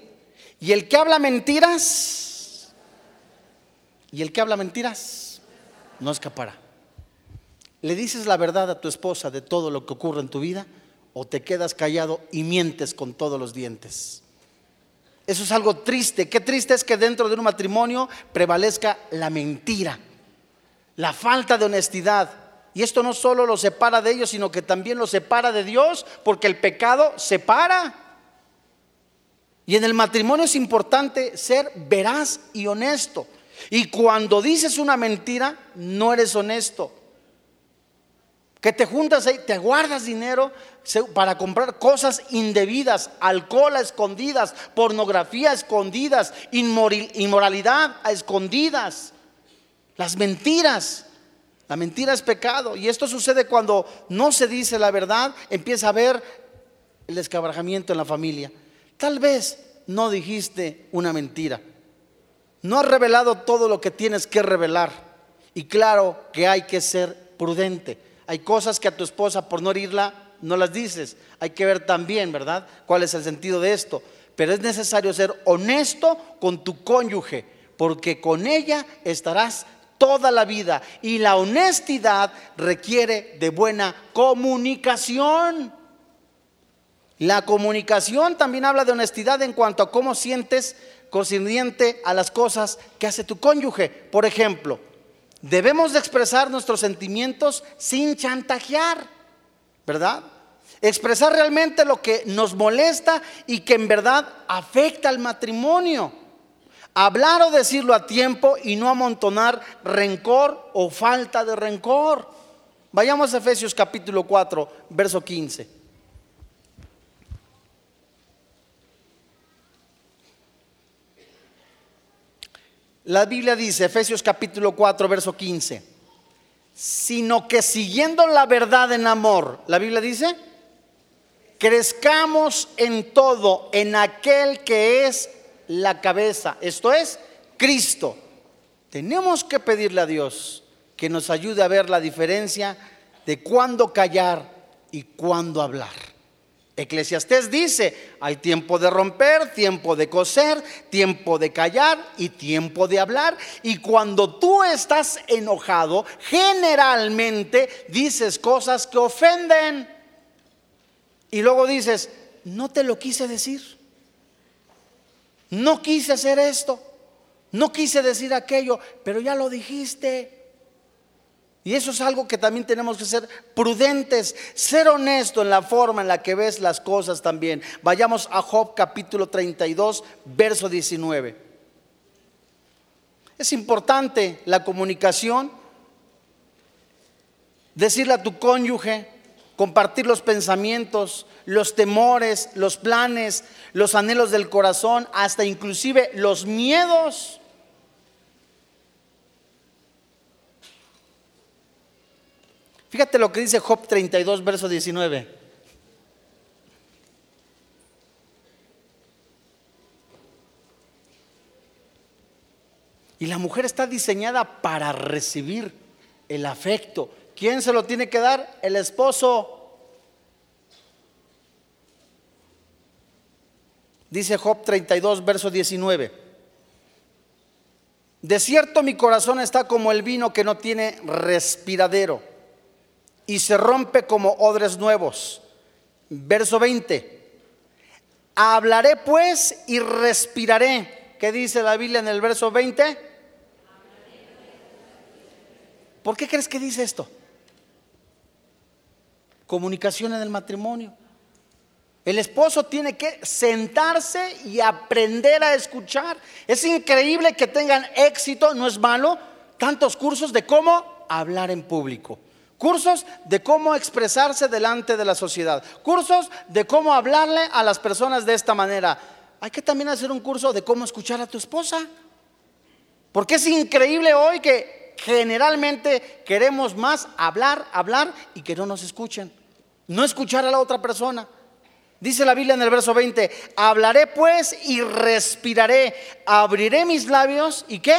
Y el que habla mentiras, y el que habla mentiras, no escapará. ¿Le dices la verdad a tu esposa de todo lo que ocurre en tu vida o te quedas callado y mientes con todos los dientes? Eso es algo triste. Qué triste es que dentro de un matrimonio prevalezca la mentira, la falta de honestidad, y esto no solo lo separa de ellos, sino que también lo separa de Dios, porque el pecado separa. Y en el matrimonio es importante ser veraz y honesto. Y cuando dices una mentira, no eres honesto. Que te juntas ahí, te guardas dinero para comprar cosas indebidas, alcohol a escondidas, pornografía a escondidas, inmoralidad a escondidas, las mentiras. La mentira es pecado y esto sucede cuando no se dice la verdad, empieza a haber el descabrajamiento en la familia. Tal vez no dijiste una mentira. No has revelado todo lo que tienes que revelar. Y claro que hay que ser prudente. Hay cosas que a tu esposa por no herirla no las dices. Hay que ver también, ¿verdad? ¿Cuál es el sentido de esto? Pero es necesario ser honesto con tu cónyuge porque con ella estarás toda la vida. Y la honestidad requiere de buena comunicación. La comunicación también habla de honestidad en cuanto a cómo sientes concerniente a las cosas que hace tu cónyuge. Por ejemplo, debemos de expresar nuestros sentimientos sin chantajear, ¿verdad? Expresar realmente lo que nos molesta y que en verdad afecta al matrimonio. Hablar o decirlo a tiempo y no amontonar rencor o falta de rencor. Vayamos a Efesios capítulo 4, verso 15. La Biblia dice, Efesios capítulo 4, verso 15, sino que siguiendo la verdad en amor, la Biblia dice, crezcamos en todo en aquel que es la cabeza, esto es Cristo. Tenemos que pedirle a Dios que nos ayude a ver la diferencia de cuándo callar y cuándo hablar. Eclesiastés dice, hay tiempo de romper, tiempo de coser, tiempo de callar y tiempo de hablar. Y cuando tú estás enojado, generalmente dices cosas que ofenden. Y luego dices, no te lo quise decir. No quise hacer esto. No quise decir aquello, pero ya lo dijiste. Y eso es algo que también tenemos que ser prudentes, ser honesto en la forma en la que ves las cosas también. Vayamos a Job capítulo 32, verso 19. Es importante la comunicación, decirle a tu cónyuge, compartir los pensamientos, los temores, los planes, los anhelos del corazón, hasta inclusive los miedos. Fíjate lo que dice Job 32, verso 19. Y la mujer está diseñada para recibir el afecto. ¿Quién se lo tiene que dar? El esposo. Dice Job 32, verso 19. De cierto mi corazón está como el vino que no tiene respiradero y se rompe como odres nuevos. Verso 20. Hablaré pues y respiraré. ¿Qué dice la Biblia en el verso 20? ¿Por qué crees que dice esto? Comunicación en el matrimonio. El esposo tiene que sentarse y aprender a escuchar. Es increíble que tengan éxito, no es malo, tantos cursos de cómo hablar en público. Cursos de cómo expresarse delante de la sociedad. Cursos de cómo hablarle a las personas de esta manera. Hay que también hacer un curso de cómo escuchar a tu esposa. Porque es increíble hoy que generalmente queremos más hablar, hablar y que no nos escuchen. No escuchar a la otra persona. Dice la Biblia en el verso 20, hablaré pues y respiraré, abriré mis labios y qué?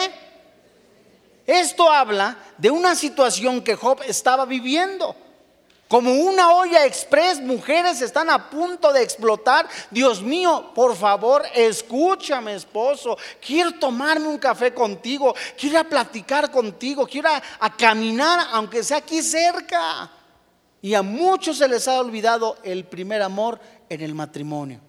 Esto habla de una situación que Job estaba viviendo. Como una olla express, mujeres están a punto de explotar. Dios mío, por favor, escúchame, esposo. Quiero tomarme un café contigo. Quiero platicar contigo. Quiero a caminar, aunque sea aquí cerca. Y a muchos se les ha olvidado el primer amor en el matrimonio.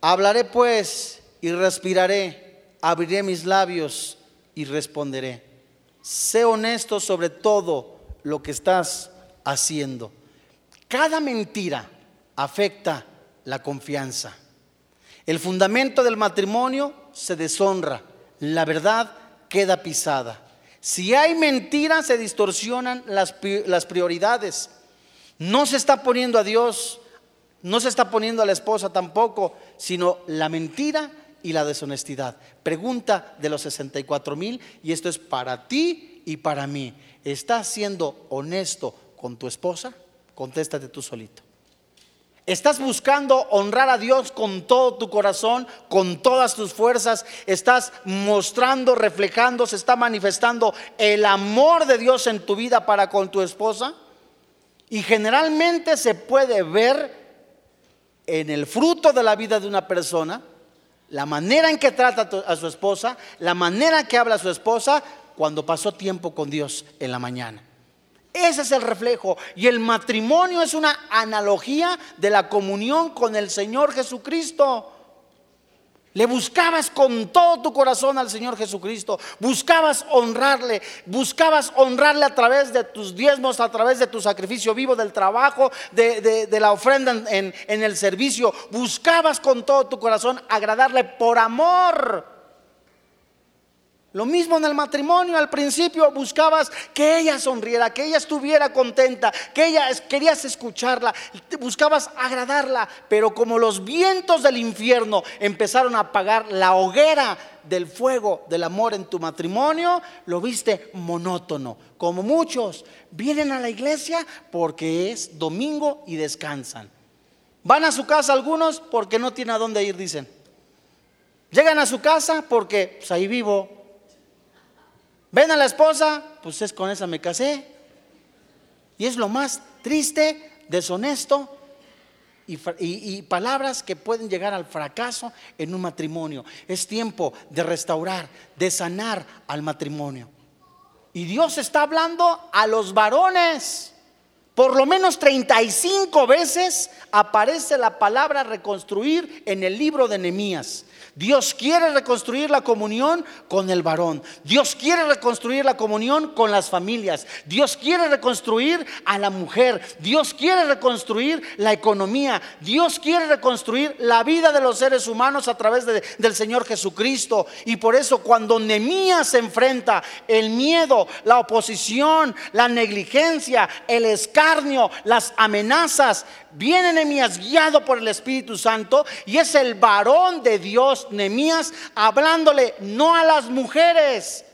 Hablaré pues y respiraré abriré mis labios y responderé. Sé honesto sobre todo lo que estás haciendo. Cada mentira afecta la confianza. El fundamento del matrimonio se deshonra, la verdad queda pisada. Si hay mentira, se distorsionan las, las, prioridades. No se está poniendo a Dios, no se está poniendo a la esposa tampoco, sino la mentira y la deshonestidad. Pregunta de los 64 mil y esto es para ti y para mí. ¿Estás siendo honesto con tu esposa? Contéstate tú solito. ¿Estás buscando honrar a Dios con todo tu corazón, con todas tus fuerzas? ¿Estás mostrando, reflejando, se está manifestando el amor de Dios en tu vida para con tu esposa? Y generalmente se puede ver en el fruto de la vida de una persona la manera en que trata a su esposa, la manera en que habla a su esposa cuando pasó tiempo con Dios en la mañana. Ese es el reflejo. Y el matrimonio es una analogía de la comunión con el Señor Jesucristo. Le buscabas con todo tu corazón al Señor Jesucristo. Buscabas honrarle. Buscabas honrarle a través de tus diezmos, a través de tu sacrificio vivo, del trabajo, de, la ofrenda en, el servicio. Buscabas con todo tu corazón agradarle por amor. Lo mismo en el matrimonio, al principio buscabas que ella sonriera, que ella estuviera contenta, que ella querías escucharla, buscabas agradarla, pero como los vientos del infierno empezaron a apagar la hoguera del fuego del amor en tu matrimonio, lo viste monótono, como muchos vienen a la iglesia porque es domingo y descansan. Van a su casa algunos porque no tienen a dónde ir, dicen. Llegan a su casa porque pues, ahí vivo, Ven a la esposa, pues es con esa me casé. Y es lo más triste, deshonesto y, y, palabras que pueden llegar al fracaso en un matrimonio. Es tiempo de restaurar, de sanar al matrimonio. Y Dios está hablando a los varones. Por lo menos 35 veces aparece la palabra reconstruir en el libro de Nehemías. Dios quiere reconstruir la comunión con el varón. Dios quiere reconstruir la comunión con las familias. Dios quiere reconstruir a la mujer. Dios quiere reconstruir la economía. Dios quiere reconstruir la vida de los seres humanos a través del Señor Jesucristo. Y por eso cuando Nemías se enfrenta el miedo, la oposición, la negligencia, el las amenazas, viene Nemías guiado por el Espíritu Santo y es el varón de Dios, Nemías, hablándole no a las mujeres,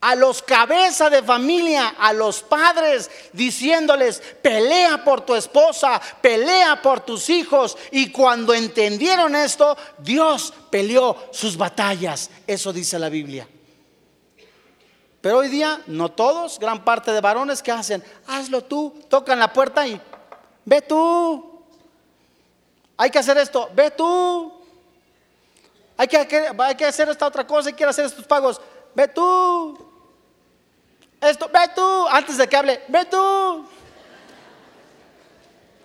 a los cabezas de familia, a los padres, diciéndoles, pelea por tu esposa, pelea por tus hijos. Y cuando entendieron esto, Dios peleó sus batallas. Eso dice la Biblia. Pero hoy día, no todos, gran parte de varones que hacen, hazlo tú, tocan la puerta y Ve tú. Hay que hacer esto. Ve tú. Hay que, hay que hacer esta otra cosa y quiero hacer estos pagos. Ve tú. Esto, ve tú. Antes de que hable, ve tú.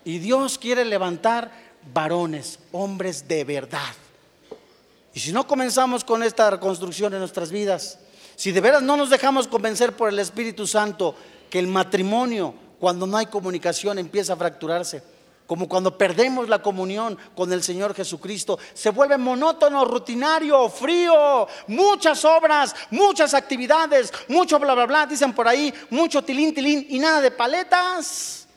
Y Dios quiere levantar varones, hombres de verdad. Y si no comenzamos con esta reconstrucción en nuestras vidas, si de veras no nos dejamos convencer por el Espíritu Santo que el matrimonio cuando no hay comunicación empieza a fracturarse. Como cuando perdemos la comunión con el Señor Jesucristo, se vuelve monótono, rutinario, frío, muchas obras, muchas actividades, mucho bla, bla, bla, dicen por ahí, mucho tilín, tilín y nada de paletas.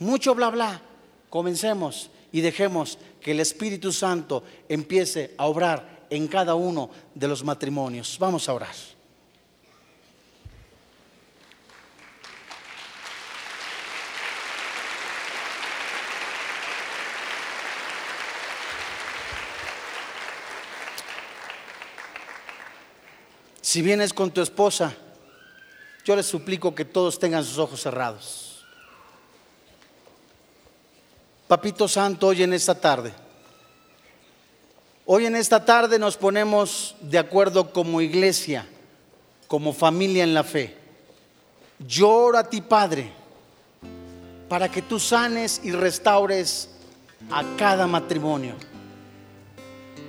Mucho bla, bla. Comencemos y dejemos que el Espíritu Santo empiece a obrar en cada uno de los matrimonios. Vamos a orar. Si vienes con tu esposa, yo les suplico que todos tengan sus ojos cerrados. Papito Santo, hoy en esta tarde, hoy en esta tarde nos ponemos de acuerdo como iglesia, como familia en la fe. Yo oro a ti, Padre, para que tú sanes y restaures a cada matrimonio.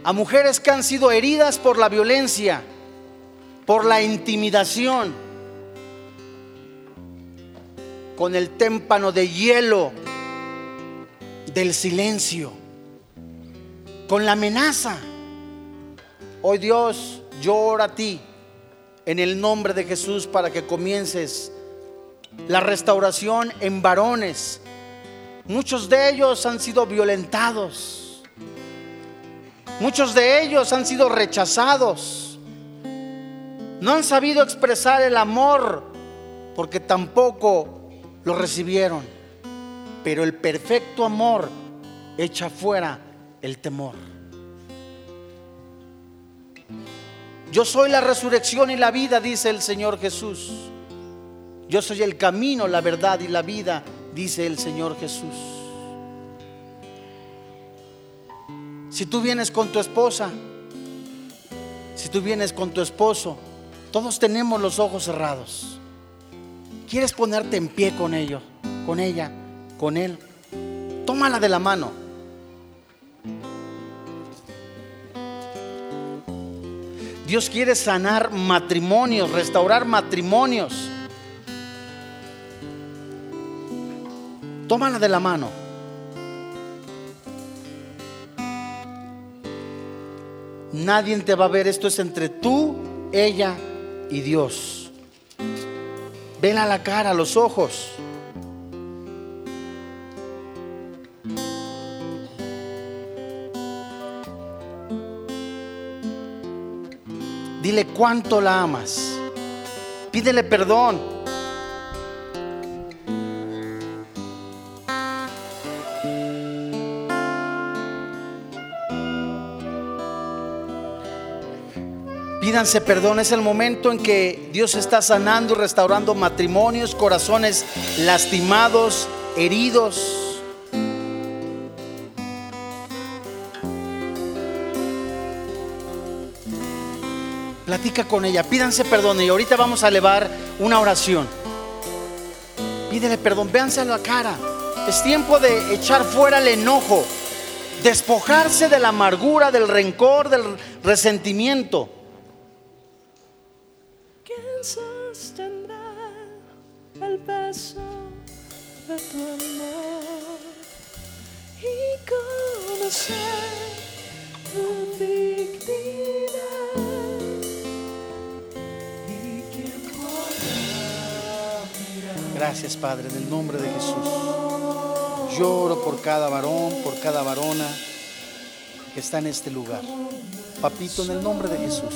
A mujeres que han sido heridas por la violencia, por la intimidación, con el témpano de hielo del silencio, con la amenaza. Hoy Dios, yo oro a ti en el nombre de Jesús para que comiences la restauración en varones. Muchos de ellos han sido violentados. Muchos de ellos han sido rechazados. No han sabido expresar el amor porque tampoco lo recibieron. Pero el perfecto amor echa fuera el temor. Yo soy la resurrección y la vida, dice el Señor Jesús. Yo soy el camino, la verdad y la vida, dice el Señor Jesús. Si tú vienes con tu esposa, si tú vienes con tu esposo, todos tenemos los ojos cerrados. ¿Quieres ponerte en pie con ellos, con ella, con él? Tómala de la mano. Dios quiere sanar matrimonios, restaurar matrimonios. Tómala de la mano. Nadie te va a ver, esto es entre tú, ella y Dios. Vela la cara, los ojos. Dile cuánto la amas. Pídele perdón. Pídanse perdón, es el momento en que Dios está sanando y restaurando matrimonios, corazones lastimados, heridos. Platica con ella, pídanse perdón y ahorita vamos a elevar una oración. Pídele perdón, véanse a la cara. Es tiempo de echar fuera el enojo, despojarse de la amargura, del rencor, del resentimiento. ¿Quién sostendrá el peso de tu amor y conocer tu dignidad? Gracias, Padre, en el nombre de Jesús. Lloro por cada varón, por cada varona que está en este lugar. Papito, en el nombre de Jesús.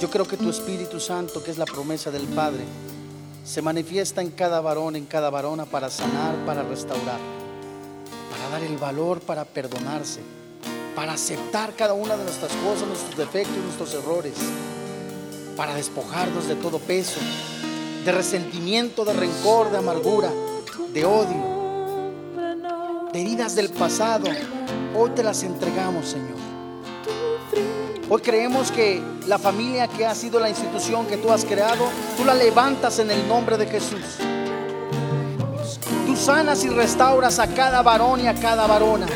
Yo creo que tu Espíritu Santo, que es la promesa del Padre, se manifiesta en cada varón, en cada varona para sanar, para restaurar, para dar el valor, para perdonarse, para aceptar cada una de nuestras cosas, nuestros defectos, nuestros errores, para despojarnos de todo peso, de resentimiento, de rencor, de amargura, de odio, de heridas del pasado. Hoy te las entregamos, Señor. Hoy creemos que la familia que ha sido la institución que tú has creado, tú la levantas en el nombre de Jesús. Tú sanas y restauras a cada varón y a cada varona.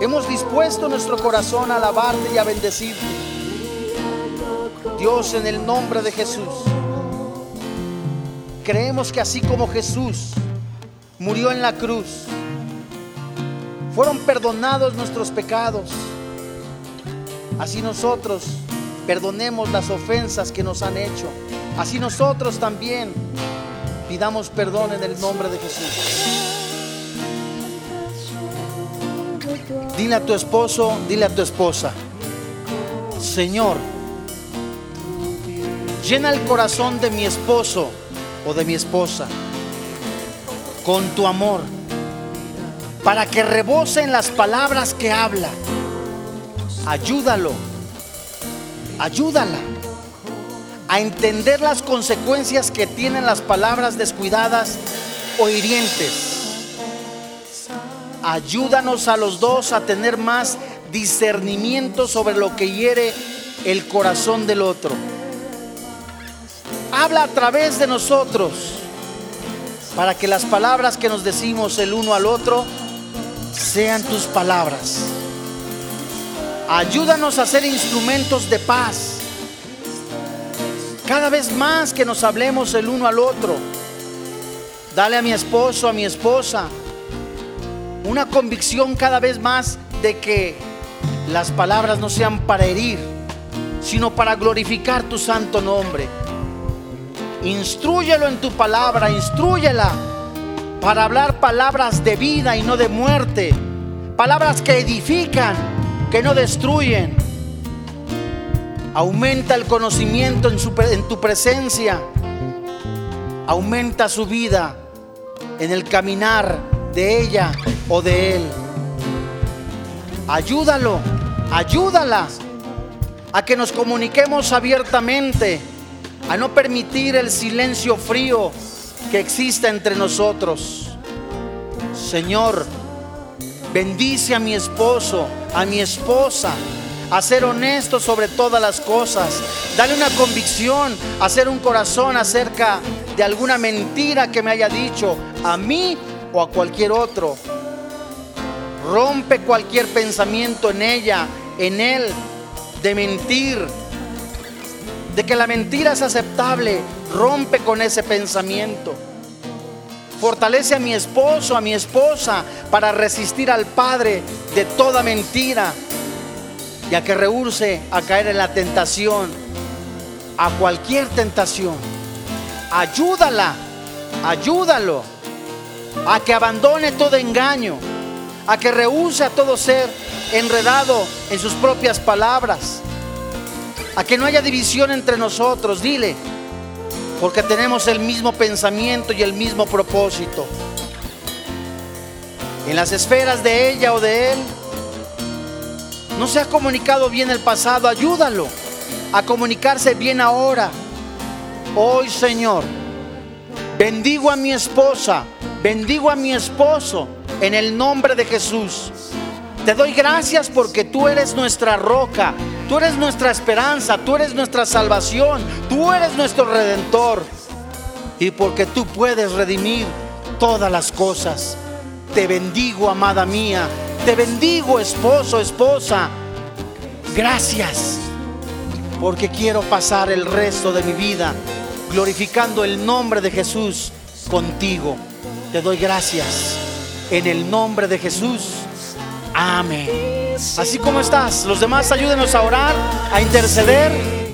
Hemos dispuesto nuestro corazón a alabarte y a bendecirte. Dios, en el nombre de Jesús. Creemos que así como Jesús murió en la cruz, fueron perdonados nuestros pecados. Así nosotros perdonemos las ofensas que nos han hecho. Así nosotros también pidamos perdón en el nombre de Jesús. Dile a tu esposo, dile a tu esposa, Señor, llena el corazón de mi esposo o de mi esposa con tu amor para que rebosen las palabras que habla. Ayúdalo, ayúdala a entender las consecuencias que tienen las palabras descuidadas o hirientes. Ayúdanos a los dos a tener más discernimiento sobre lo que hiere el corazón del otro. Habla a través de nosotros para que las palabras que nos decimos el uno al otro sean tus palabras. Ayúdanos a ser instrumentos de paz. Cada vez más que nos hablemos el uno al otro. Dale a mi esposo, a mi esposa, una convicción cada vez más de que las palabras no sean para herir, sino para glorificar tu santo nombre. Instrúyelo en tu palabra, instrúyela para hablar palabras de vida y no de muerte, palabras que edifican, que no destruyen. Aumenta el conocimiento en, su tu presencia, aumenta su vida en el caminar de ella o de él. Ayúdalo, ayúdala a que nos comuniquemos abiertamente, a no permitir el silencio frío que exista entre nosotros. Señor, Bendice a mi esposo, a mi esposa, a ser honesto sobre todas las cosas. Dale una convicción, hacer un corazón acerca de alguna mentira que me haya dicho a mí o a cualquier otro. Rompe cualquier pensamiento en ella, en él, de mentir, de que la mentira es aceptable. Rompe con ese pensamiento. Fortalece a mi esposo, a mi esposa, para resistir al Padre de toda mentira y a que rehúse a caer en la tentación, a cualquier tentación. Ayúdala, ayúdalo, a que abandone todo engaño, a que rehúse a todo ser enredado en sus propias palabras, a que no haya división entre nosotros. Dile, porque tenemos el mismo pensamiento y el mismo propósito. En las esferas de ella o de él, no se ha comunicado bien el pasado, ayúdalo a comunicarse bien ahora. Hoy, Señor, bendigo a mi esposa, bendigo a mi esposo en el nombre de Jesús. Te doy gracias porque tú eres nuestra roca, tú eres nuestra esperanza, tú eres nuestra salvación, tú eres nuestro redentor. Y porque tú puedes redimir todas las cosas. Te bendigo, amada mía. Te bendigo, esposo, esposa. Gracias. Porque quiero pasar el resto de mi vida glorificando el nombre de Jesús contigo. Te doy gracias. En el nombre de Jesús. Amén. Así como estás, los demás ayúdenos a orar, a interceder